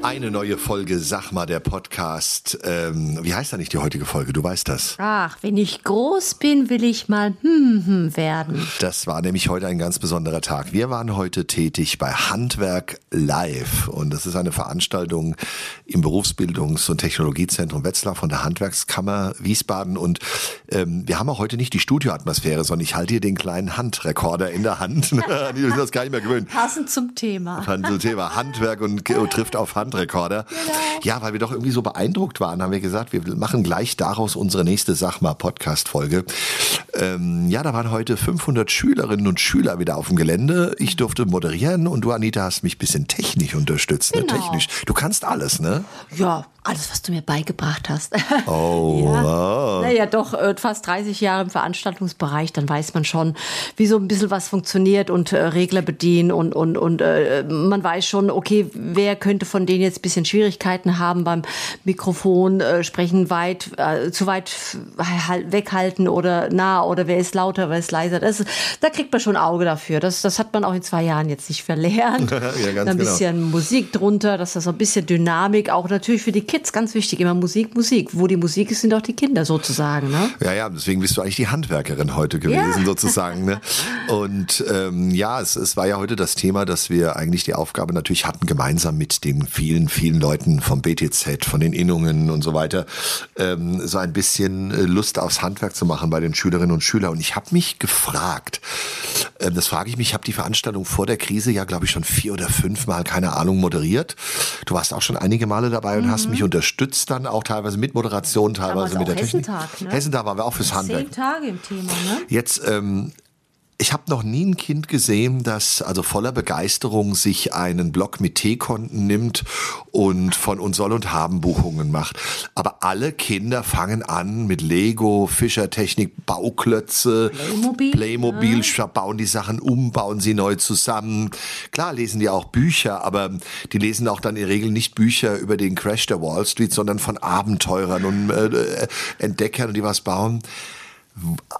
Eine neue Folge Sag mal, der Podcast. Ähm, wie heißt da nicht die heutige Folge? Du weißt das. Ach, wenn ich groß bin, will ich mal hm hm werden. Das war nämlich heute ein ganz besonderer Tag. Wir waren heute tätig bei Handwerk Live und das ist eine Veranstaltung im Berufsbildungs- und Technologiezentrum Wetzlar von der Handwerkskammer Wiesbaden und ähm, wir haben auch heute nicht die Studioatmosphäre, sondern ich halte hier den kleinen Handrekorder in der Hand. die sind das gar nicht mehr gewöhnt. Passend zum Thema. Zum Thema Handwerk und, und trifft auf Handrekorder. Ja, weil wir doch irgendwie so beeindruckt waren, haben wir gesagt, wir machen gleich daraus unsere nächste Sachma Podcast Folge. Ähm, ja, da waren heute 500 Schülerinnen und Schüler wieder auf dem Gelände. Ich durfte moderieren und du Anita hast mich ein bisschen technisch unterstützt, ne? Genau. technisch. Du kannst alles, ne? Ja, alles, was du mir beigebracht hast. Oh, Ja. wow. Naja, doch äh, fast 30 Jahre im Veranstaltungsbereich, dann weiß man schon, wie so ein bisschen was funktioniert und äh, Regler bedienen und, und, und äh, man weiß schon, okay, wer könnte von denen jetzt ein bisschen Schwierigkeiten haben beim Mikrofon äh, sprechen, weit, äh, zu weit halt weghalten oder nah oder wer ist lauter, wer ist leiser. Das, da kriegt man schon ein Auge dafür. Das, das hat man auch in zwei Jahren jetzt nicht verlernt. Ja, ein genau. bisschen Musik drunter, dass das so ein bisschen Dynamik, auch natürlich für die Kids ganz wichtig, immer Musik, Musik. Wo die Musik ist, sind auch die Kinder sozusagen. Ne? Ja, ja, deswegen bist du eigentlich die Handwerkerin heute gewesen, Ja. sozusagen. Ne? Und ähm, ja, es, es war ja heute das Thema, dass wir eigentlich die Aufgabe natürlich hatten, gemeinsam mit den vielen, vielen Leuten vom BTZ, von den Innungen und so weiter, ähm, so ein bisschen äh, Lust aufs Handwerk zu machen bei den Schülerinnen und Schülern. Und ich habe mich gefragt, ähm, das frage ich mich, ich habe die Veranstaltung vor der Krise ja, glaube ich, schon vier oder fünf Mal, keine Ahnung, moderiert. Du warst auch schon einige Male dabei und hast mich unterstützt dann auch teilweise mit Moderation, teilweise mit der auch Technik. Hessentag, ne? Hessentag waren wir auch fürs Handwerk. Zehn Tage im Thema, ne? Jetzt, ähm, ich habe noch nie ein Kind gesehen, das also voller Begeisterung sich einen Block mit T-Konten nimmt und von uns soll und haben Buchungen macht. Aber alle Kinder fangen an mit Lego, Fischertechnik, Bauklötze, Playmobil, Playmobil bauen die Sachen um, bauen sie neu zusammen. Klar lesen die auch Bücher, aber die lesen auch dann in der Regel nicht Bücher über den Crash der Wall Street, sondern von Abenteurern und äh, Entdeckern, die was bauen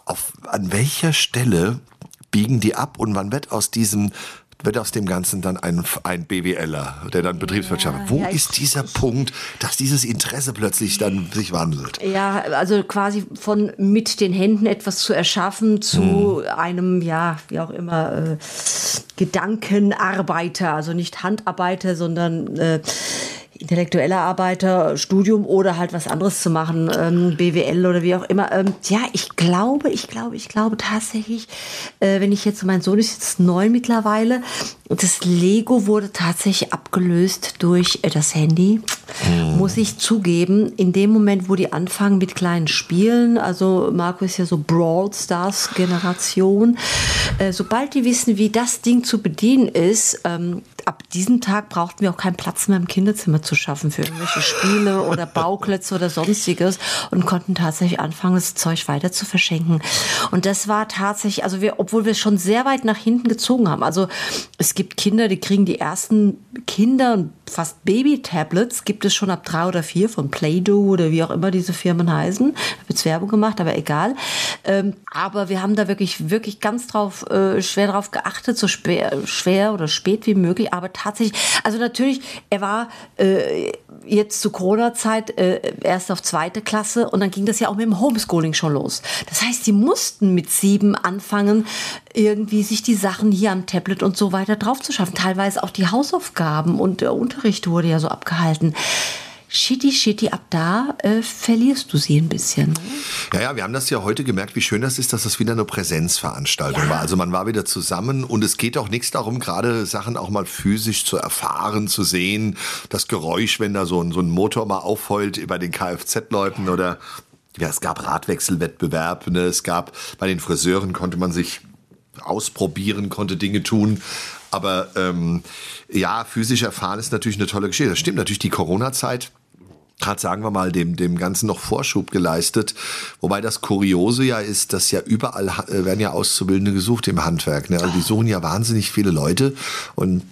auf, an welcher Stelle biegen die ab und wann wird aus diesem wird aus dem Ganzen dann ein, ein BWLer, der dann Betriebswirtschaft. Wo ja, ist dieser Punkt, dass dieses Interesse plötzlich dann sich wandelt? Ja, also quasi von mit den Händen etwas zu erschaffen zu einem, ja, wie auch immer, äh, Gedankenarbeiter, also nicht Handarbeiter, sondern äh, intellektueller Arbeiter, Studium oder halt was anderes zu machen, ähm, BWL oder wie auch immer. Ähm, ja, ich glaube, ich glaube, ich glaube tatsächlich, äh, wenn ich jetzt, mein Sohn ist jetzt neun mittlerweile, das Lego wurde tatsächlich abgelöst durch äh, das Handy, muss ich zugeben. In dem Moment, wo die anfangen mit kleinen Spielen, also Marco ist ja so Brawl Stars Generation, äh, sobald die wissen, wie das Ding zu bedienen ist, ähm, ab diesem Tag brauchten wir auch keinen Platz mehr im Kinderzimmer zu schaffen für irgendwelche Spiele oder Bauklötze oder sonstiges und konnten tatsächlich anfangen, das Zeug weiter zu verschenken. Und das war tatsächlich, also wir, obwohl wir schon sehr weit nach hinten gezogen haben. Also es gibt Kinder, die kriegen die ersten Kinder und fast Baby-Tablets gibt es schon ab drei oder vier von Play-Doh oder wie auch immer diese Firmen heißen. Da wird jetzt Werbung gemacht, aber egal. Ähm, aber wir haben da wirklich, wirklich ganz drauf, äh, schwer drauf geachtet, so schwer, schwer oder spät wie möglich. Aber tatsächlich, also natürlich, er war äh, jetzt zu Corona-Zeit äh, erst auf zweite Klasse und dann ging das ja auch mit dem Homeschooling schon los. Das heißt, die mussten mit sieben anfangen, irgendwie sich die Sachen hier am Tablet und so weiter drauf zu schaffen. Teilweise auch die Hausaufgaben und der Unterricht wurde ja so abgehalten. Shitty, shitty, ab da äh, verlierst du sie ein bisschen. Ne? Ja, ja, wir haben das ja heute gemerkt, wie schön das ist, dass das wieder eine Präsenzveranstaltung war. Also man war wieder zusammen und es geht auch nichts darum, gerade Sachen auch mal physisch zu erfahren, zu sehen. Das Geräusch, wenn da so ein, so ein Motor mal aufheult über den Kfz-Leuten oder ja, es gab Radwechselwettbewerb, ne? es gab bei den Friseuren konnte man sich ausprobieren, konnte Dinge tun. Aber ähm, ja, physisch erfahren ist natürlich eine tolle Geschichte. Das stimmt natürlich, die Corona-Zeit hat, sagen wir mal, dem, dem Ganzen noch Vorschub geleistet. Wobei das Kuriose ja ist, dass ja überall äh, werden ja Auszubildende gesucht im Handwerk. Ne? Also die suchen ja wahnsinnig viele Leute und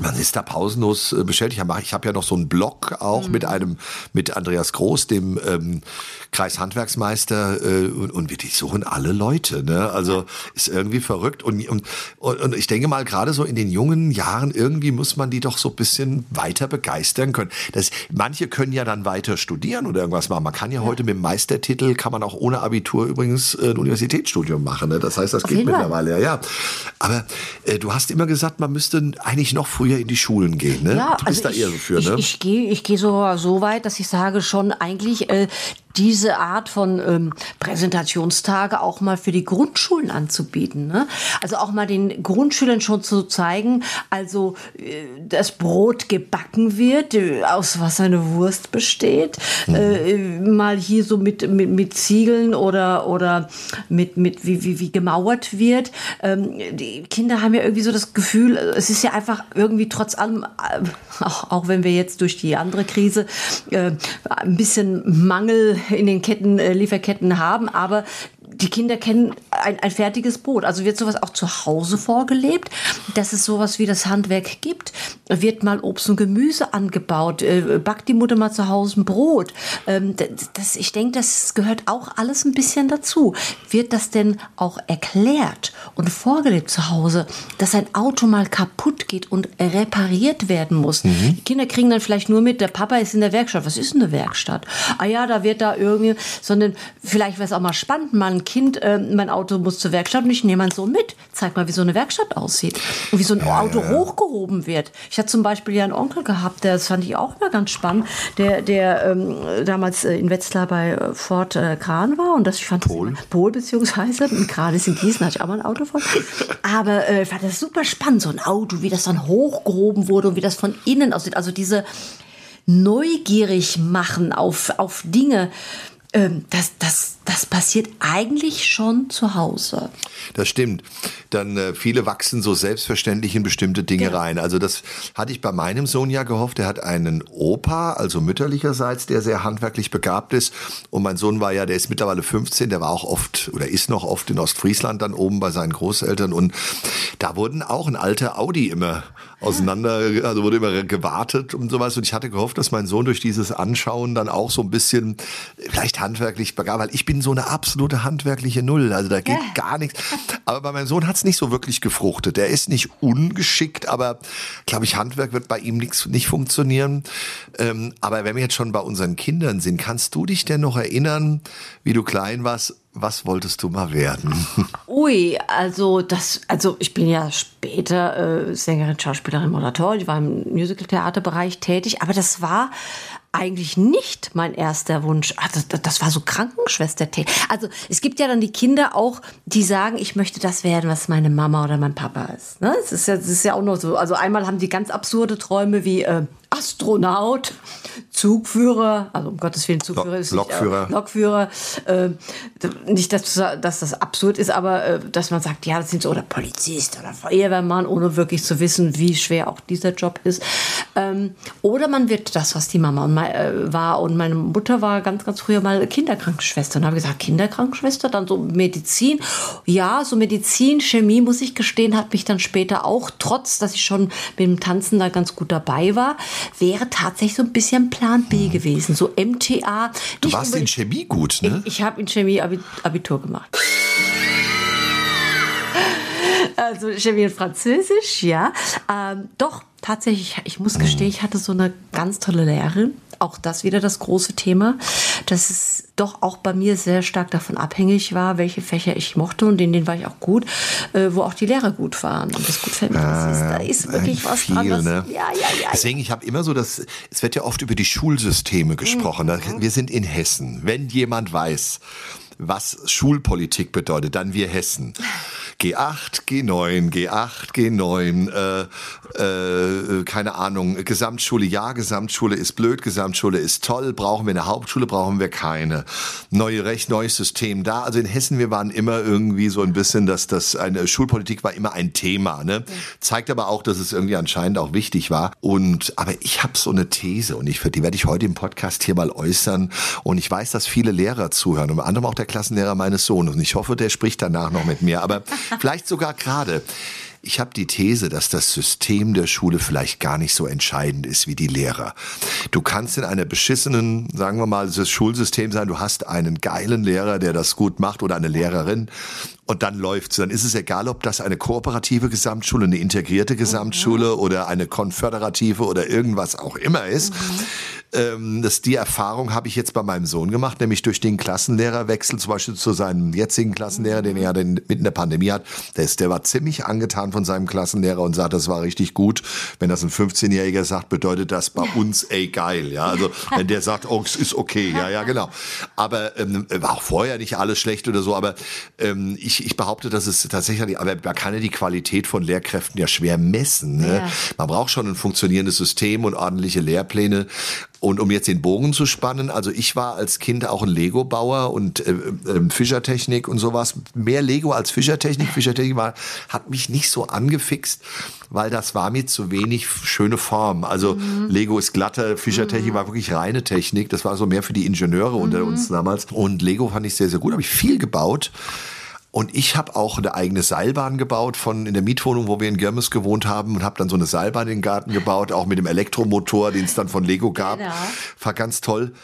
man ist da pausenlos äh, beschäftigt. Ich habe ja noch so einen Blog auch mhm. mit einem, mit Andreas Groß, dem ähm, Kreishandwerksmeister, äh, und, und wir die suchen alle Leute. Ne? Also ist irgendwie verrückt. Und, und, und ich denke mal, gerade so in den jungen Jahren, irgendwie muss man die doch so ein bisschen weiter begeistern können. Das, manche können ja dann weiter studieren oder irgendwas machen. Man kann ja, ja. heute mit dem Meistertitel, kann man auch ohne Abitur übrigens äh, ein Universitätsstudium machen. Ne? Das heißt, das Auf geht mittlerweile, ja, ja. Aber äh, du hast immer gesagt, man müsste eigentlich noch früher in die Schulen gehen. Ne? Ja, du bist also da ich, eher so für, ne? Ich, ich gehe ich geh so, so weit, dass ich sage schon, eigentlich äh, diese Art von ähm, Präsentationstage auch mal für die Grundschulen anzubieten. Ne? Also auch mal den Grundschülern schon zu zeigen, also äh, das Brot gebacken wird, äh, aus was eine Wurst besteht, mhm. äh, mal hier so mit, mit, mit Ziegeln oder, oder mit, mit wie, wie, wie gemauert wird. Ähm, die Kinder haben ja irgendwie so das Gefühl, es ist ja einfach irgendwie trotz allem, äh, auch, auch wenn wir jetzt durch die andere Krise äh, ein bisschen Mangel in den Ketten, äh, Lieferketten haben, aber die Kinder kennen ein, ein fertiges Brot. Also wird sowas auch zu Hause vorgelebt, dass es sowas wie das Handwerk gibt. Wird mal Obst und Gemüse angebaut, äh, backt die Mutter mal zu Hause ein Brot. Ähm, das, ich denke, das gehört auch alles ein bisschen dazu. Wird das denn auch erklärt und vorgelebt zu Hause, dass ein Auto mal kaputt geht und repariert werden muss? Mhm. Die Kinder kriegen dann vielleicht nur mit, der Papa ist in der Werkstatt. Was ist eine Werkstatt? Ah ja, da wird da irgendwie, sondern vielleicht wäre es auch mal spannend, mal ein Kind, äh, mein Auto muss zur Werkstatt und ich nehme meinen Sohn mit. Zeig mal, wie so eine Werkstatt aussieht und wie so ein ja, Auto ja. hochgehoben wird. Ich hatte zum Beispiel ja einen Onkel gehabt, der, das fand ich auch mal ganz spannend, der, der ähm, damals äh, in Wetzlar bei äh, Ford äh, Kran war und das ich fand Pol, das Pol beziehungsweise Kran ist in Gießen, hatte ich auch mal ein Auto von. Aber äh, ich fand das super spannend, so ein Auto, wie das dann hochgehoben wurde und wie das von innen aussieht. Also diese neugierig machen auf, auf Dinge, ähm, das, das, das passiert eigentlich schon zu Hause. Das stimmt. Dann äh, viele wachsen so selbstverständlich in bestimmte Dinge ja. rein. Also das hatte ich bei meinem Sohn ja gehofft. Er hat einen Opa, also mütterlicherseits, der sehr handwerklich begabt ist. Und mein Sohn war ja, der ist mittlerweile 15, der war auch oft oder ist noch oft in Ostfriesland dann oben bei seinen Großeltern. Und da wurden auch ein alter Audi immer auseinander, also wurde immer gewartet und sowas. Und ich hatte gehofft, dass mein Sohn durch dieses Anschauen dann auch so ein bisschen vielleicht handwerklich begabt, weil ich bin so eine absolute handwerkliche Null. Also da geht ja. gar nichts. Aber bei meinem Sohn hat es nicht so wirklich gefruchtet. Der ist nicht ungeschickt, aber glaube ich, Handwerk wird bei ihm nix, nicht funktionieren. Ähm, aber wenn wir jetzt schon bei unseren Kindern sind, kannst du dich denn noch erinnern, wie du klein warst? Was wolltest du mal werden? Ui, also das, also ich bin ja später äh, Sängerin, Schauspielerin, Moderator. Ich war im Musical-Theaterbereich tätig, aber das war eigentlich nicht mein erster Wunsch. Ach, das, das war so Krankenschwester. Also es gibt ja dann die Kinder auch, die sagen, ich möchte das werden, was meine Mama oder mein Papa ist. Ne? Das, ist ja, das ist ja auch noch so. Also einmal haben die ganz absurde Träume wie äh, Astronaut, Zugführer, also um Gottes Willen, Zugführer ist nicht, Lokführer. Äh, Lokführer. Äh, nicht, dass, dass das absurd ist, aber äh, dass man sagt, ja, das sind so, oder Polizist oder Feuerwehrmann, ohne wirklich zu wissen, wie schwer auch dieser Job ist. Ähm, oder man wird das, was die Mama und mein, äh, war. Und meine Mutter war ganz, ganz früher mal Kinderkrankenschwester. Und habe gesagt, Kinderkrankenschwester, dann so Medizin. Ja, so Medizin, Chemie, muss ich gestehen, hat mich dann später auch, trotz dass ich schon mit dem Tanzen da ganz gut dabei war, wäre tatsächlich so ein bisschen Plan B gewesen. So MTA. Du warst in Chemie gut, ne? Ich, ich habe in Chemie Abitur gemacht. Also Chemie und Französisch, ja. Ähm, doch, tatsächlich, ich muss gestehen, ich hatte so eine ganz tolle Lehrerin. Auch das wieder das große Thema, dass es doch auch bei mir sehr stark davon abhängig war, welche Fächer ich mochte und in denen war ich auch gut, äh, wo auch die Lehrer gut waren und das gut vermittelt ist. Da ist äh, wirklich was viel, dran. Was, ne? ja, ja, ja. Deswegen, ich habe immer so das, es wird ja oft über die Schulsysteme gesprochen. Mhm. Wir sind in Hessen. Wenn jemand weiß, was Schulpolitik bedeutet, dann wir Hessen. G8, G9, G8, G9, äh, äh, keine Ahnung, Gesamtschule, ja, Gesamtschule ist blöd, Gesamtschule ist toll, brauchen wir eine Hauptschule, brauchen wir keine. Neue Recht, neues System da. Also in Hessen, wir waren immer irgendwie so ein bisschen, dass das eine Schulpolitik war immer ein Thema. Ne? Zeigt aber auch, dass es irgendwie anscheinend auch wichtig war. Und aber ich habe so eine These und ich die werde ich heute im Podcast hier mal äußern. Und ich weiß, dass viele Lehrer zuhören, unter anderem auch der Klassenlehrer meines Sohnes. Und ich hoffe, der spricht danach noch mit mir. Aber Vielleicht sogar gerade. Ich habe die These, dass das System der Schule vielleicht gar nicht so entscheidend ist wie die Lehrer. Du kannst in einer beschissenen, sagen wir mal, das Schulsystem sein, du hast einen geilen Lehrer, der das gut macht oder eine Lehrerin und dann läuft's. Dann ist es egal, ob das eine kooperative Gesamtschule, eine integrierte Gesamtschule mhm. oder eine konföderative oder irgendwas auch immer ist. Mhm. Ähm, das, die Erfahrung habe ich jetzt bei meinem Sohn gemacht, nämlich durch den Klassenlehrerwechsel, zum Beispiel zu seinem jetzigen Klassenlehrer, den er ja mitten der Pandemie hat. Der, ist, der war ziemlich angetan von seinem Klassenlehrer und sagt, das war richtig gut. Wenn das ein 15-Jähriger sagt, bedeutet das bei uns, ey, geil. Ja, also wenn der sagt, oh, es ist okay. Ja, ja, genau. Aber ähm, war auch vorher nicht alles schlecht oder so, aber ähm, ich, ich behaupte, dass es tatsächlich, aber man kann ja die Qualität von Lehrkräften ja schwer messen. Ne? Ja. Man braucht schon ein funktionierendes System und ordentliche Lehrpläne. Und um jetzt den Bogen zu spannen, also ich war als Kind auch ein Lego-Bauer und äh, äh, Fischertechnik und sowas. Mehr Lego als Fischertechnik. Fischertechnik war, hat mich nicht so angefixt, weil das war mir zu wenig schöne Form. Also mhm. Lego ist glatter, Fischertechnik mhm. war wirklich reine Technik. Das war so mehr für die Ingenieure unter mhm. uns damals. Und Lego fand ich sehr, sehr gut. Habe ich viel gebaut. Und ich habe auch eine eigene Seilbahn gebaut von in der Mietwohnung, wo wir in Girmes gewohnt haben und habe dann so eine Seilbahn in den Garten gebaut, auch mit dem Elektromotor, den es dann von Lego gab. Genau. War ganz toll.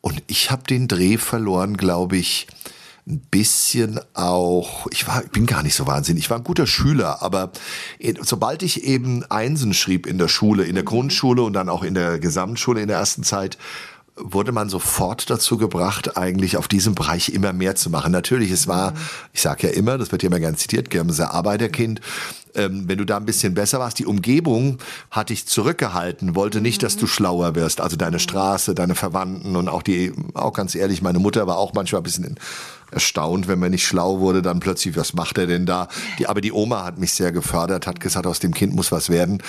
Und ich habe den Dreh verloren, glaube ich, ein bisschen auch, ich war, ich bin gar nicht so wahnsinnig, ich war ein guter Schüler, aber sobald ich eben Einsen schrieb in der Schule, in der mhm. Grundschule und dann auch in der Gesamtschule in der ersten Zeit, wurde man sofort dazu gebracht, eigentlich auf diesem Bereich immer mehr zu machen. Natürlich, es war, ich sage ja immer, das wird ja immer gern zitiert, Germse Arbeiterkind. Ähm, wenn du da ein bisschen besser warst, die Umgebung hat dich zurückgehalten, wollte nicht, dass du schlauer wirst. Also deine Straße, deine Verwandten und auch die, auch ganz ehrlich, meine Mutter war auch manchmal ein bisschen erstaunt, wenn man nicht schlau wurde, dann plötzlich, was macht er denn da? Die, aber die Oma hat mich sehr gefördert, hat gesagt, aus dem Kind muss was werden.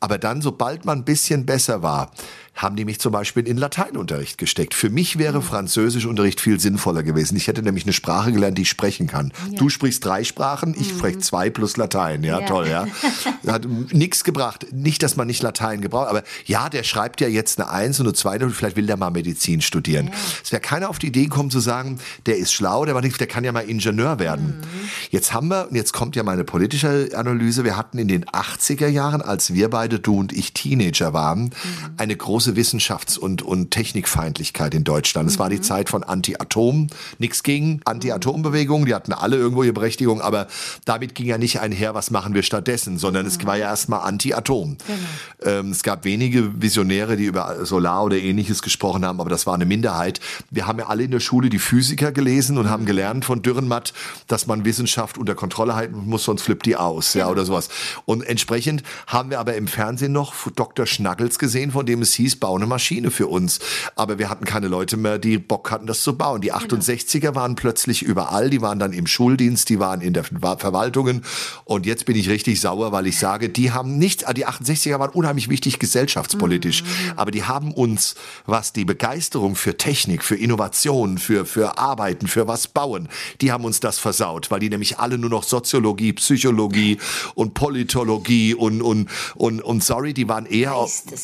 Aber dann, sobald man ein bisschen besser war, haben die mich zum Beispiel in Lateinunterricht gesteckt. Für mich wäre mhm. Französischunterricht viel sinnvoller gewesen. Ich hätte nämlich eine Sprache gelernt, die ich sprechen kann. Ja. Du sprichst drei Sprachen, ich mhm. spreche zwei plus Latein. Ja, ja. toll, ja. Hat nichts gebracht. Nicht, dass man nicht Latein gebraucht, aber ja, der schreibt ja jetzt eine Eins und eine Zweite und vielleicht will der mal Medizin studieren. Ja. Es wäre keiner auf die Idee gekommen zu sagen, der ist schlau, der, der kann ja mal Ingenieur werden. Mhm. Jetzt haben wir, und jetzt kommt ja meine politische Analyse, wir hatten in den 80er Jahren, als wir beide, du und ich Teenager waren, mhm. eine große Wissenschafts- und, und Technikfeindlichkeit in Deutschland. Es mhm. war die mhm. Zeit von Anti-Atom, nichts gegen Anti-Atom-Bewegungen, die hatten alle irgendwo ihre Berechtigung, aber damit ging ja nicht einher, was machen wir stattdessen, sondern mhm. es war ja erstmal Anti-Atom. Genau. Ähm, es gab wenige Visionäre, die über Solar oder ähnliches gesprochen haben, aber das war eine Minderheit. Wir haben ja alle in der Schule die Physiker gelesen und mhm. Haben gelernt von Dürrenmatt, dass man Wissenschaft unter Kontrolle halten muss, sonst flippt die aus, genau. ja, oder sowas. Und entsprechend haben wir aber im Fernsehen noch Dr. Schnaggels gesehen, von dem es hieß, bau eine Maschine für uns. Aber wir hatten keine Leute mehr, die Bock hatten, das zu bauen. Die 68er genau. waren plötzlich überall, die waren dann im Schuldienst, die waren in der Verwaltungen. Und jetzt bin ich richtig sauer, weil ich sage, die haben nichts, die 68er waren unheimlich wichtig gesellschaftspolitisch. Mhm. Aber die haben uns, was die Begeisterung für Technik, für Innovation, für, für Arbeiten, für was bauen, die haben uns das versaut, weil die nämlich alle nur noch Soziologie, Psychologie und Politologie und, und, und, und sorry, die waren eher,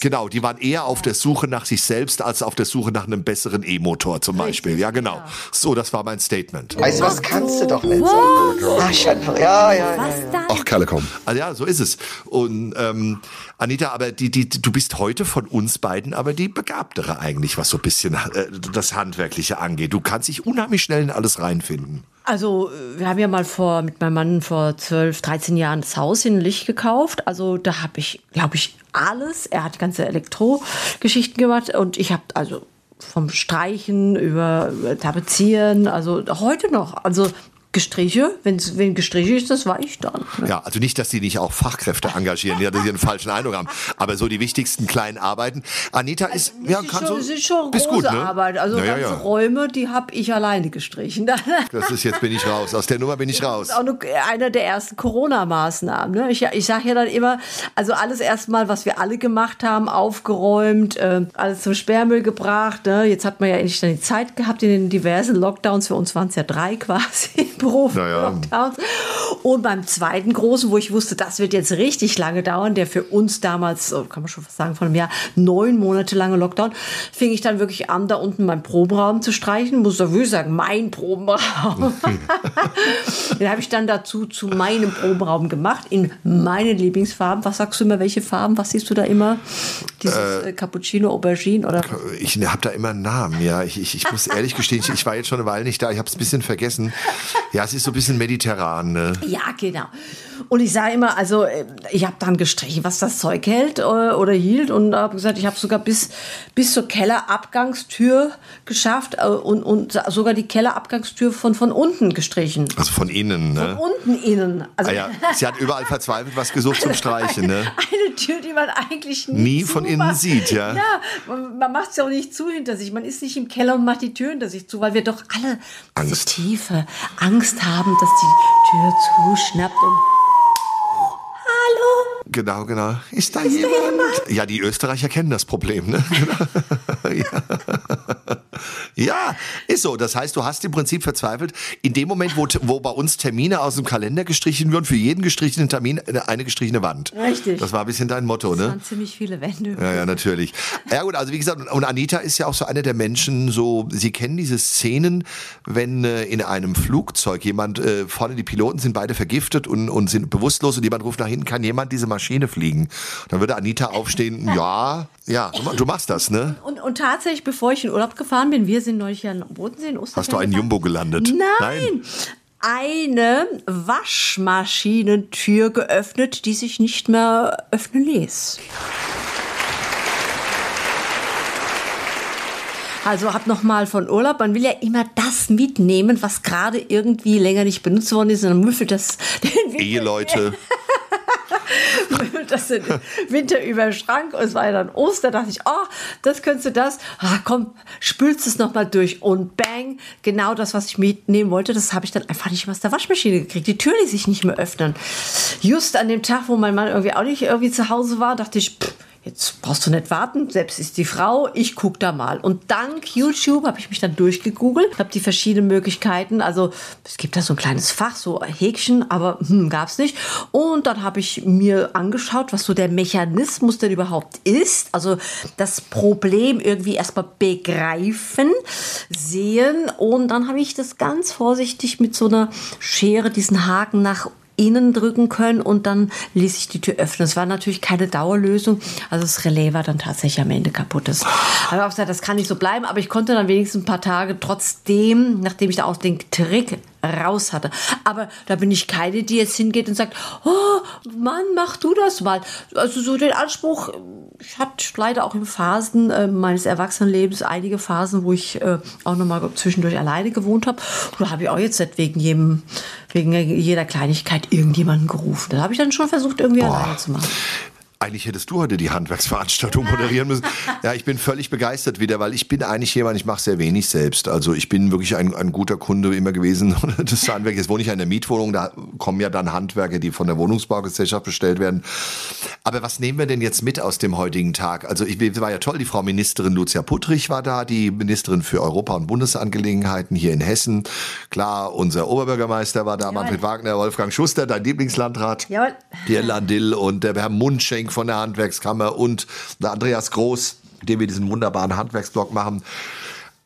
genau, die waren eher auf der Suche nach sich selbst als auf der Suche nach einem besseren E-Motor zum Beispiel. Ja, genau. So, das war mein Statement. Weißt du, was kannst du doch nicht Ach, ja, ja, ja. Dann? Ach, Kerle, komm. Also, ja, so ist es. Und ähm, Anita, aber die, die, du bist heute von uns beiden aber die Begabtere eigentlich, was so ein bisschen äh, das Handwerkliche angeht. Du kannst dich unheimlich schnell in alles reinfinden. Also, wir haben ja mal vor, mit meinem Mann vor 12, 13 Jahren das Haus in Licht gekauft. Also, da habe ich, glaube ich, alles. Er hat ganze Elektrogeschichten gemacht und ich habe also vom Streichen über Tapezieren, also heute noch. Also Gestriche, wenn's, wenn Gestriche ist, das war ich dann. Ne? Ja, also nicht, dass die nicht auch Fachkräfte engagieren, die einen falschen Eindruck haben, aber so die wichtigsten kleinen Arbeiten. Anita ist, also, ja, kann so, es ist schon große gut, ne? Arbeit. Also ja, ganze ja. Räume, die habe ich alleine gestrichen. das ist jetzt bin ich raus. Aus der Nummer bin ich raus. Das ist auch einer der ersten Corona-Maßnahmen. Ne? Ich, ich sage ja dann immer, also alles erstmal, was wir alle gemacht haben, aufgeräumt, äh, alles zum Sperrmüll gebracht. Ne? Jetzt hat man ja endlich dann die Zeit gehabt in den diversen Lockdowns. Für uns waren es ja drei quasi Beruf Naja. Lockdowns. Und beim zweiten großen, wo ich wusste, das wird jetzt richtig lange dauern, der für uns damals, kann man schon fast sagen, von einem Jahr, neun Monate lange Lockdown, fing ich dann wirklich an, da unten meinen Probenraum zu streichen. Muss da wirklich sagen, mein Probenraum. Den habe ich dann dazu zu meinem Probenraum gemacht, in meinen Lieblingsfarben. Was sagst du immer, welche Farben? Was siehst du da immer? Dieses äh, Cappuccino, Aubergine oder? Ich habe da immer einen Namen, ja. Ich, ich, ich muss ehrlich gestehen, ich, ich war jetzt schon eine Weile nicht da, ich habe es ein bisschen vergessen. Ja, es ist so ein bisschen mediterran. Ne? Ja, genau. Und ich sage immer, also äh, ich habe dann gestrichen, was das Zeug hält äh, oder hielt und habe gesagt, ich habe sogar bis, bis zur Kellerabgangstür geschafft äh, und, und sogar die Kellerabgangstür von, von unten gestrichen. Also von innen, ne? Von unten innen. Also Ah ja, sie hat überall verzweifelt was gesucht zum Streichen, ne? Eine Tür, die man eigentlich nie, Nie von innen sieht, ja. Ja, man, man macht es ja auch nicht zu hinter sich. Man ist nicht im Keller und macht die Tür hinter sich zu, weil wir doch alle Angst. tiefe Angst haben, dass die Tür zuschnappt und Genau, genau. Ist da jemand? Ja, die Österreicher kennen das Problem, ne? ja. ja, ist so. Das heißt, du hast im Prinzip verzweifelt, in dem Moment, wo, wo bei uns Termine aus dem Kalender gestrichen würden, für jeden gestrichenen Termin eine, gestrichene Wand. Richtig. Das war ein bisschen dein Motto, das ne? waren ziemlich viele Wände. Ja, ja, natürlich. Ja gut, also wie gesagt, und Anita ist ja auch so eine der Menschen, so, sie kennen diese Szenen, wenn äh, in einem Flugzeug jemand, äh, vorne die Piloten sind beide vergiftet und, und sind bewusstlos und jemand ruft nach hinten, kann jemand diese Maschine fliegen? Dann würde Anita aufstehen, ja, ja, du ma- du machst das, ne? Und, und tatsächlich, bevor ich in Urlaub gefahren bin, wir sind neulich ja in Bodensee in Osterfeld. Hast du einen. Jumbo gelandet? Nein. Eine Waschmaschinentür geöffnet, die sich nicht mehr öffnen ließ. Also hab noch mal von Urlaub. Man will ja immer das mitnehmen, was gerade irgendwie länger nicht benutzt worden ist, und dann müffelt das den Eheleute. das den Winter über den Schrank. Und es war ja dann Oster. Da dachte ich, oh, das könntest du das. Ah, komm, spülst es noch mal durch und bang, genau das, was ich mitnehmen wollte, das habe ich dann einfach nicht mehr aus der Waschmaschine gekriegt. Die Tür ließ sich nicht mehr öffnen. Just an dem Tag, wo mein Mann irgendwie auch nicht irgendwie zu Hause war, dachte ich, pff, Jetzt brauchst du nicht warten, selbst ist die Frau, ich guck da mal. Und dank YouTube habe ich mich dann durchgegoogelt, habe die verschiedenen Möglichkeiten. Also es gibt da so ein kleines Fach, so Häkchen, aber hm, gab's nicht. Und dann habe ich mir angeschaut, was so der Mechanismus denn überhaupt ist. Also das Problem irgendwie erstmal begreifen, sehen. Und dann habe ich das ganz vorsichtig mit so einer Schere diesen Haken nach innen drücken können und dann ließ sich die Tür öffnen. Es war natürlich keine Dauerlösung. Also das Relais war dann tatsächlich am Ende kaputt. Das, aber ich habe gesagt, das kann nicht so bleiben. Aber ich konnte dann wenigstens ein paar Tage trotzdem, nachdem ich da auch den Trick raus hatte. Aber da bin ich keine, die jetzt hingeht und sagt, oh Mann, mach du das mal. Also so den Anspruch, ich hatte leider auch in Phasen äh, meines Erwachsenenlebens einige Phasen, wo ich äh, auch nochmal zwischendurch alleine gewohnt habe. Und da habe ich auch jetzt nicht wegen jedem, wegen jeder Kleinigkeit irgendjemanden gerufen. Das habe ich dann schon versucht, irgendwie alleine zu machen. Eigentlich hättest du heute die Handwerksveranstaltung moderieren müssen. Ja, ich bin völlig begeistert wieder, weil ich bin eigentlich jemand, ich mache sehr wenig selbst. Also ich bin wirklich ein, ein guter Kunde immer gewesen des Handwerks. Jetzt wohne ich ja in der Mietwohnung, da kommen ja dann Handwerke, die von der Wohnungsbaugesellschaft bestellt werden. Aber was nehmen wir denn jetzt mit aus dem heutigen Tag? Also ich es war ja toll, die Frau Ministerin Lucia Puttrich war da, die Ministerin für Europa- und Bundesangelegenheiten hier in Hessen. Klar, unser Oberbürgermeister war da, Manfred Wagner, Wolfgang Schuster, dein Lieblingslandrat. Jawohl. Der Landil und der Herr Mundschenk von der Handwerkskammer und der Andreas Groß, mit dem wir diesen wunderbaren Handwerksblog machen.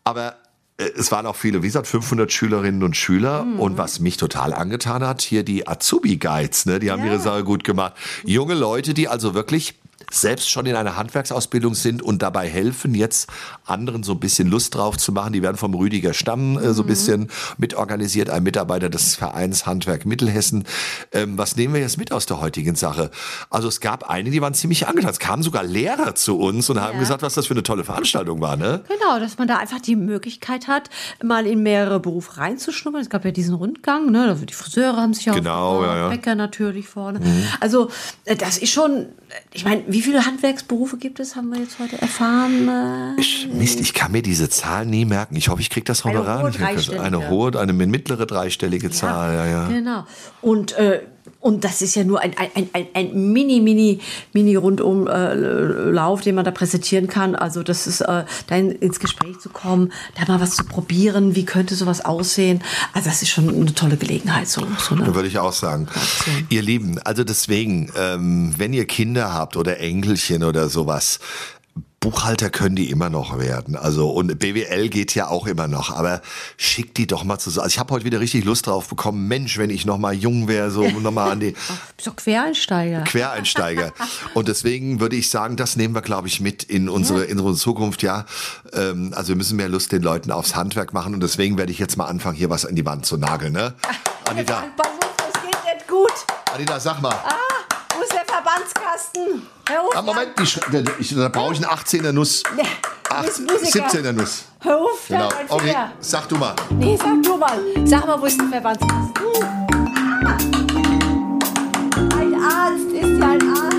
Aber äh, es waren auch viele, wie gesagt, 500 Schülerinnen und Schüler. Und was mich total angetan hat, hier die Azubi-Guides, ne, die haben ihre Sache gut gemacht. Junge Leute, die also wirklich selbst schon in einer Handwerksausbildung sind und dabei helfen, jetzt anderen so ein bisschen Lust drauf zu machen. Die werden vom Rüdiger Stamm äh, so ein bisschen mitorganisiert, ein Mitarbeiter des Vereins Handwerk Mittelhessen. Ähm, was nehmen wir jetzt mit aus der heutigen Sache? Also es gab einige, die waren ziemlich angetan. Es kamen sogar Lehrer zu uns und haben Ja. gesagt, was das für eine tolle Veranstaltung war, ne? Genau, dass man da einfach die Möglichkeit hat, mal in mehrere Berufe reinzuschnuppern. Es gab ja diesen Rundgang, ne? also die Friseure haben sich auch Genau, ja, ja. Bäcker natürlich vorne. Also äh, das ist schon, ich meine, wie viele Handwerksberufe gibt es, haben wir jetzt heute erfahren? Äh, Ich, Mist, ich kann mir diese Zahl nie merken. Ich hoffe, ich kriege das Eine Honorar hohe nicht. Eine hohe, eine mittlere dreistellige Zahl, ja, ja. Genau. Und äh, und das ist ja nur ein, ein, ein, ein mini, mini, mini Rundumlauf, äh, den man da präsentieren kann. Also das ist, äh, da ins Gespräch zu kommen, da mal was zu probieren, wie könnte sowas aussehen. Also das ist schon eine tolle Gelegenheit. So, so eine Würde ich auch sagen. Aktion. Ihr Lieben, also deswegen, ähm, wenn ihr Kinder habt oder Enkelchen oder sowas, Buchhalter können die immer noch werden. Also und BWL geht ja auch immer noch. Aber schick die doch mal zusammen. Also ich habe heute wieder richtig Lust drauf bekommen. Mensch, wenn ich noch mal jung wäre, so noch mal an die so Quereinsteiger. Quereinsteiger. und deswegen würde ich sagen, das nehmen wir, glaube ich, mit in unsere in unsere Zukunft. Ja, ähm, also wir müssen mehr Lust den Leuten aufs Handwerk machen und deswegen werde ich jetzt mal anfangen, hier was an die Wand zu nageln. Ne? Anita. Das geht nicht gut. Anita, sag mal. Ah. Verbandskasten. Herr ah, Hofmann. Aber Moment, die, ich, da brauche ich einen 18er Nuss. 18, 17er Nuss. Herr Hofmann, genau. okay. sag du mal. Nee, sag du mal. Sag mal, wo ist der Verbandskasten? Hm. Ein Arzt ist ja ein Arzt.